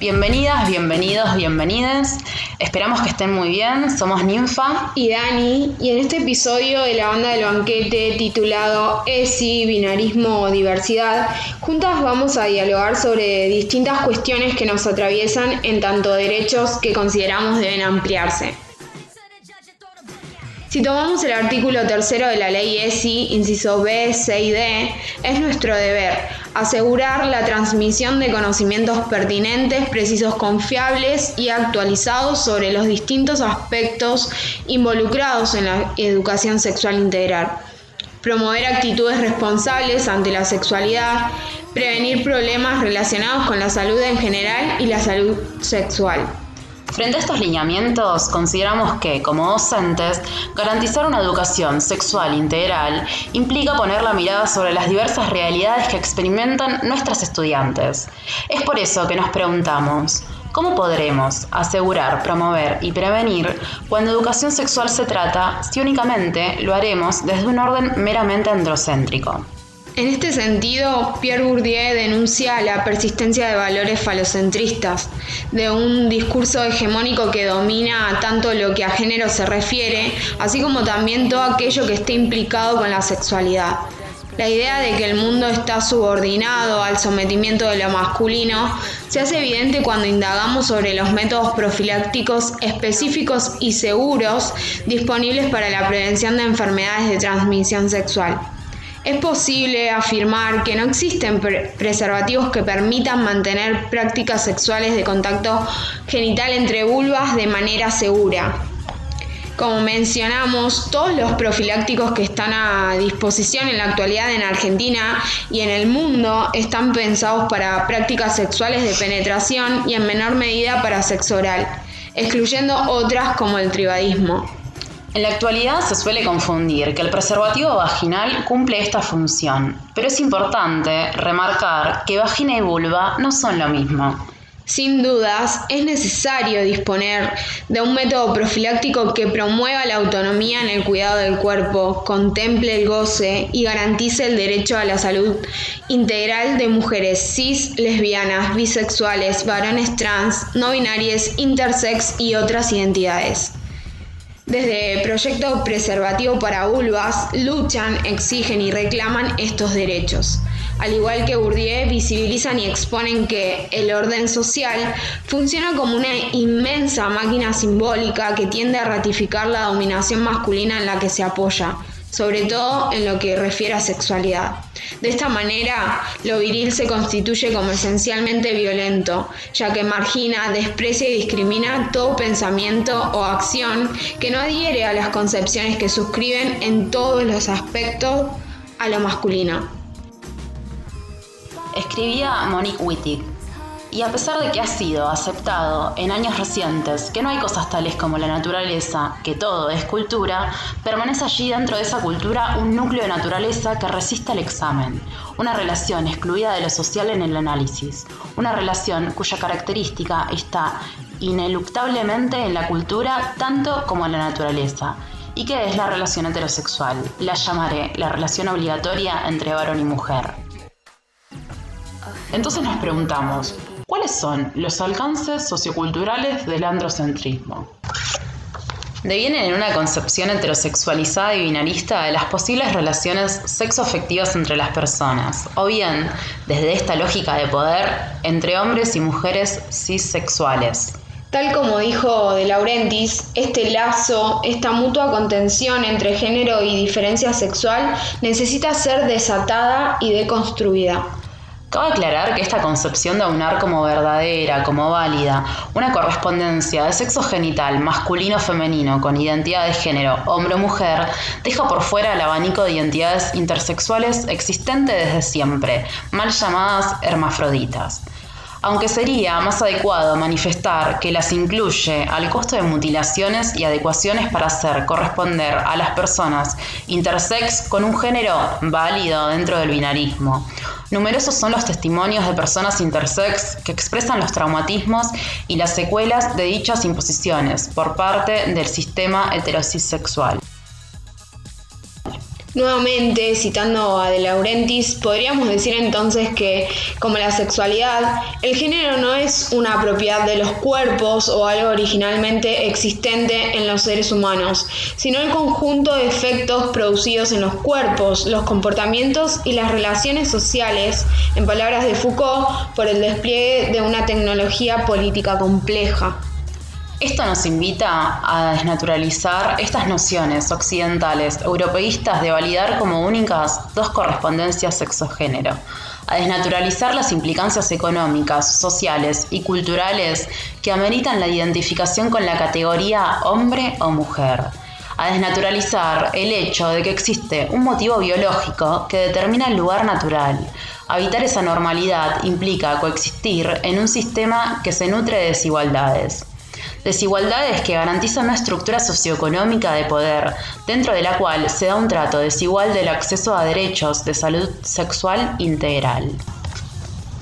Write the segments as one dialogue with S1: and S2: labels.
S1: Bienvenidas, bienvenidos, bienvenidas. Esperamos que estén muy bien. Somos Ninfa
S2: y Dani y en este episodio de la banda del banquete titulado ESI, Binarismo o Diversidad, juntas vamos a dialogar sobre distintas cuestiones que nos atraviesan en tanto derechos que consideramos deben ampliarse. Si tomamos el artículo tercero de la ley ESI, inciso B, C y D, es nuestro deber asegurar la transmisión de conocimientos pertinentes, precisos, confiables y actualizados sobre los distintos aspectos involucrados en la educación sexual integral. Promover actitudes responsables ante la sexualidad, prevenir problemas relacionados con la salud en general y la salud sexual.
S1: Frente a estos lineamientos, consideramos que, como docentes, garantizar una educación sexual integral implica poner la mirada sobre las diversas realidades que experimentan nuestras estudiantes. Es por eso que nos preguntamos, ¿cómo podremos asegurar, promover y prevenir cuando educación sexual se trata si únicamente lo haremos desde un orden meramente androcéntrico?
S2: En este sentido, Pierre Bourdieu denuncia la persistencia de valores falocentristas, de un discurso hegemónico que domina tanto lo que a género se refiere, así como también todo aquello que esté implicado con la sexualidad. La idea de que el mundo está subordinado al sometimiento de lo masculino se hace evidente cuando indagamos sobre los métodos profilácticos específicos y seguros disponibles para la prevención de enfermedades de transmisión sexual. Es posible afirmar que no existen preservativos que permitan mantener prácticas sexuales de contacto genital entre vulvas de manera segura. Como mencionamos, todos los profilácticos que están a disposición en la actualidad en Argentina y en el mundo están pensados para prácticas sexuales de penetración y en menor medida para sexo oral, excluyendo otras como el tribadismo.
S1: En la actualidad se suele confundir que el preservativo vaginal cumple esta función, pero es importante remarcar que vagina y vulva no son lo mismo.
S2: Sin dudas, es necesario disponer de un método profiláctico que promueva la autonomía en el cuidado del cuerpo, contemple el goce y garantice el derecho a la salud integral de mujeres cis, lesbianas, bisexuales, varones trans, no binarias, intersex y otras identidades. Desde Proyecto Preservativo para Vulvas luchan, exigen y reclaman estos derechos. Al igual que Bourdieu, visibilizan y exponen que el orden social funciona como una inmensa máquina simbólica que tiende a ratificar la dominación masculina en la que se apoya, sobre todo en lo que refiere a sexualidad. De esta manera, lo viril se constituye como esencialmente violento, ya que margina, desprecia y discrimina todo pensamiento o acción que no adhiere a las concepciones que suscriben en todos los aspectos a lo masculino.
S1: Escribía Monique Wittig y a pesar de que ha sido aceptado en años recientes que no hay cosas tales como la naturaleza, que todo es cultura, permanece allí dentro de esa cultura un núcleo de naturaleza que resiste al examen, una relación excluida de lo social en el análisis, una relación cuya característica está ineluctablemente en la cultura tanto como en la naturaleza. ¿Y qué es la relación heterosexual? La llamaré la relación obligatoria entre varón y mujer. Entonces nos preguntamos, ¿Cuáles son los alcances socioculturales del androcentrismo? Devienen en una concepción heterosexualizada y binarista de las posibles relaciones sexoafectivas entre las personas, o bien, desde esta lógica de poder, entre hombres y mujeres cisexuales.
S2: Tal como dijo De Laurentiis, este lazo, esta mutua contención entre género y diferencia sexual necesita ser desatada y deconstruida.
S1: Cabe aclarar que esta concepción de aunar como verdadera, como válida, una correspondencia de sexo genital masculino-femenino con identidad de género hombre-mujer deja por fuera el abanico de identidades intersexuales existente desde siempre, mal llamadas hermafroditas aunque sería más adecuado manifestar que las incluye al costo de mutilaciones y adecuaciones para hacer corresponder a las personas intersex con un género válido dentro del binarismo. Numerosos son los testimonios de personas intersex que expresan los traumatismos y las secuelas de dichas imposiciones por parte del sistema heterosexual.
S2: Nuevamente, citando a De Laurentiis, podríamos decir entonces que, como la sexualidad, el género no es una propiedad de los cuerpos o algo originalmente existente en los seres humanos, sino el conjunto de efectos producidos en los cuerpos, los comportamientos y las relaciones sociales, en palabras de Foucault, por el despliegue de una tecnología política compleja.
S1: Esto nos invita a desnaturalizar estas nociones occidentales, europeístas, de validar como únicas dos correspondencias sexo-género, a desnaturalizar las implicancias económicas, sociales y culturales que ameritan la identificación con la categoría hombre o mujer, a desnaturalizar el hecho de que existe un motivo biológico que determina el lugar natural. Habitar esa normalidad implica coexistir en un sistema que se nutre de desigualdades. Desigualdades que garantizan una estructura socioeconómica de poder, dentro de la cual se da un trato desigual del acceso a derechos de salud sexual integral.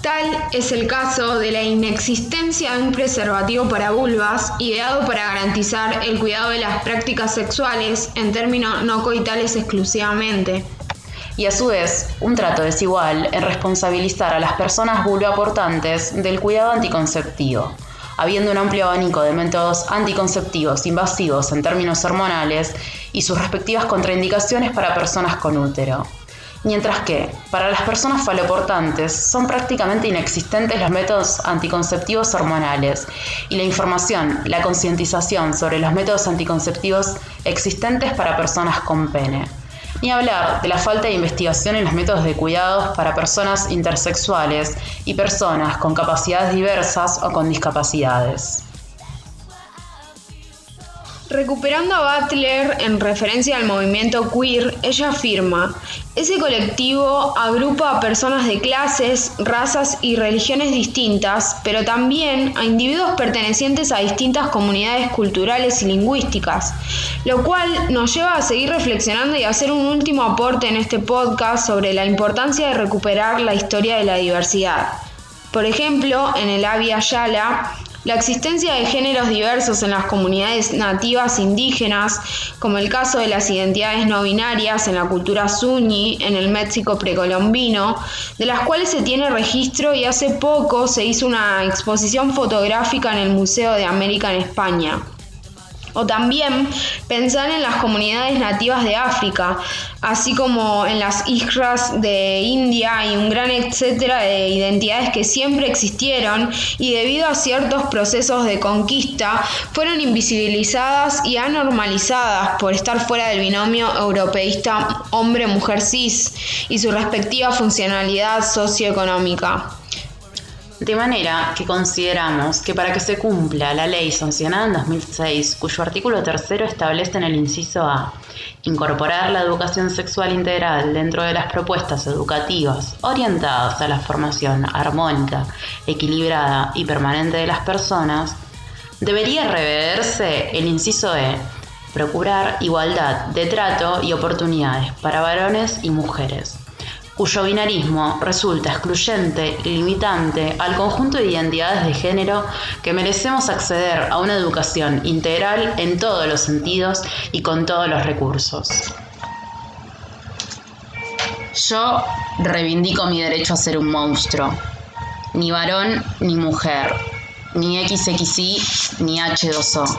S2: Tal es el caso de la inexistencia de un preservativo para vulvas ideado para garantizar el cuidado de las prácticas sexuales en términos no coitales exclusivamente.
S1: Y a su vez, un trato desigual en responsabilizar a las personas vulvoaportantes del cuidado anticonceptivo habiendo un amplio abanico de métodos anticonceptivos invasivos en términos hormonales y sus respectivas contraindicaciones para personas con útero. Mientras que, para las personas faloportantes, son prácticamente inexistentes los métodos anticonceptivos hormonales y la información, la concientización sobre los métodos anticonceptivos existentes para personas con pene. Ni hablar de la falta de investigación en los métodos de cuidados para personas intersexuales y personas con capacidades diversas o con discapacidades.
S2: Recuperando a Butler en referencia al movimiento queer, ella afirma, ese colectivo agrupa a personas de clases, razas y religiones distintas, pero también a individuos pertenecientes a distintas comunidades culturales y lingüísticas, lo cual nos lleva a seguir reflexionando y hacer un último aporte en este podcast sobre la importancia de recuperar la historia de la diversidad. Por ejemplo, en el Avia Yala, la existencia de géneros diversos en las comunidades nativas indígenas, como el caso de las identidades no binarias en la cultura suñi en el México precolombino, de las cuales se tiene registro y hace poco se hizo una exposición fotográfica en el Museo de América en España. O también pensar en las comunidades nativas de África, así como en las islas de India y un gran etcétera de identidades que siempre existieron y debido a ciertos procesos de conquista fueron invisibilizadas y anormalizadas por estar fuera del binomio europeísta hombre-mujer cis y su respectiva funcionalidad socioeconómica.
S1: De manera que consideramos que para que se cumpla la ley sancionada en 2006, cuyo artículo tercero establece en el inciso A, incorporar la educación sexual integral dentro de las propuestas educativas orientadas a la formación armónica, equilibrada y permanente de las personas, debería reverse el inciso E, procurar igualdad de trato y oportunidades para varones y mujeres cuyo binarismo resulta excluyente y limitante al conjunto de identidades de género que merecemos acceder a una educación integral en todos los sentidos y con todos los recursos. Yo reivindico mi derecho a ser un monstruo, ni varón ni mujer, ni XXI ni H2O.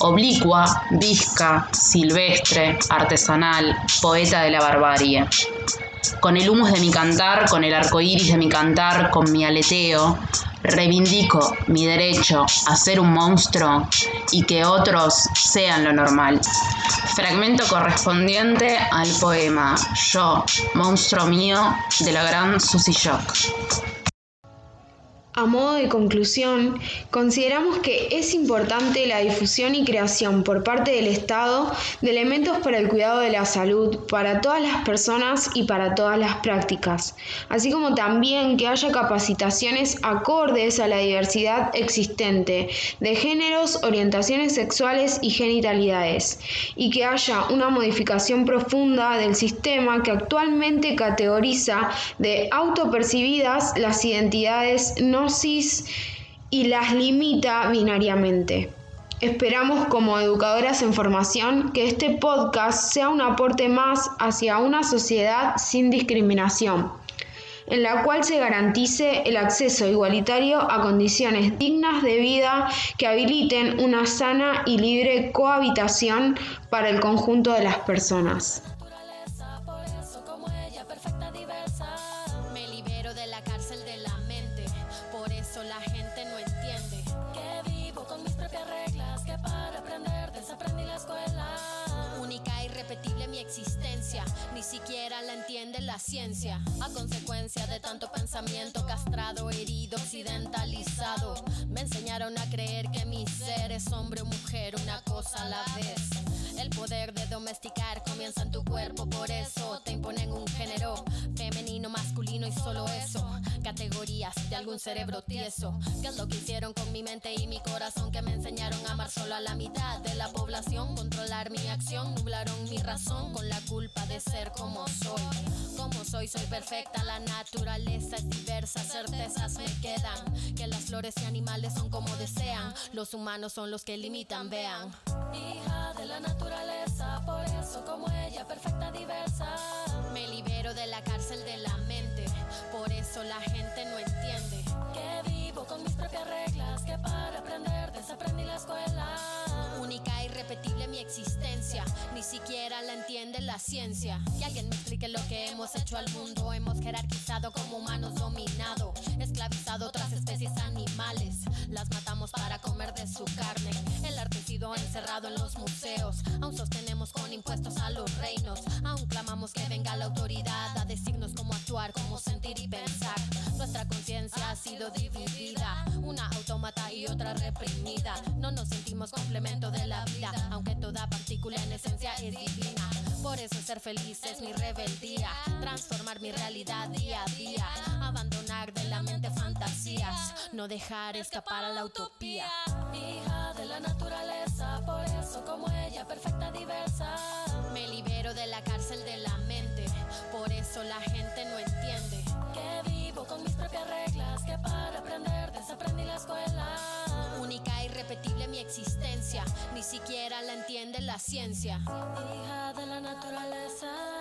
S1: oblicua, visca, silvestre, artesanal, poeta de la barbarie con el humus de mi cantar, con el arco iris de mi cantar, con mi aleteo, reivindico mi derecho a ser un monstruo y que otros sean lo normal. Fragmento correspondiente al poema Yo, monstruo mío, de la gran Susie Shock.
S2: A modo de conclusión, consideramos que es importante la difusión y creación por parte del Estado de elementos para el cuidado de la salud para todas las personas y para todas las prácticas, así como también que haya capacitaciones acordes a la diversidad existente de géneros, orientaciones sexuales y genitalidades, y que haya una modificación profunda del sistema que actualmente categoriza de autopercibidas las identidades no y las limita binariamente. Esperamos como educadoras en formación que este podcast sea un aporte más hacia una sociedad sin discriminación, en la cual se garantice el acceso igualitario a condiciones dignas de vida que habiliten una sana y libre cohabitación para el conjunto de las personas.
S3: La entiende la ciencia. A consecuencia de tanto pensamiento castrado, herido, occidentalizado, me enseñaron a creer que mi ser es hombre o mujer, una cosa a la vez. El poder de domesticar comienza en tu cuerpo, por eso te imponen un género femenino, masculino y solo eso. Categorías de algún cerebro tieso. ¿Qué es lo que hicieron con mi mente y mi corazón? Que me enseñaron a amar solo a la mitad de la población. Controlar mi acción, nublaron mi razón con la culpa de ser como soy. Como soy, soy perfecta, la naturaleza es diversa, certezas me quedan. Que las flores y animales son como desean, los humanos son los que limitan, vean. Hija de la naturaleza por eso como ella, perfecta, diversa. Me libero de la cárcel de la mente, por eso la gente no entiende. Entiende la ciencia. Que alguien me explique lo que hemos hecho al mundo. Hemos jerarquizado como humanos dominado, esclavizado otras especies animales. Las matamos para comer de su carne. El arte encerrado en los museos. Aún sostenemos con impuestos a los reinos. Aún clamamos que venga la autoridad a decirnos cómo actuar, cómo sentir y pensar. Nuestra conciencia ha sido dividida, una y otra reprimida. No nos sentimos complemento de la vida, aunque toda partícula en esencia es divina. Por eso ser feliz es mi rebeldía, transformar mi realidad día a día, abandonar de la mente fantasías, no dejar escapar a la utopía. existencia, ni siquiera la entiende la ciencia. Hija de la naturaleza.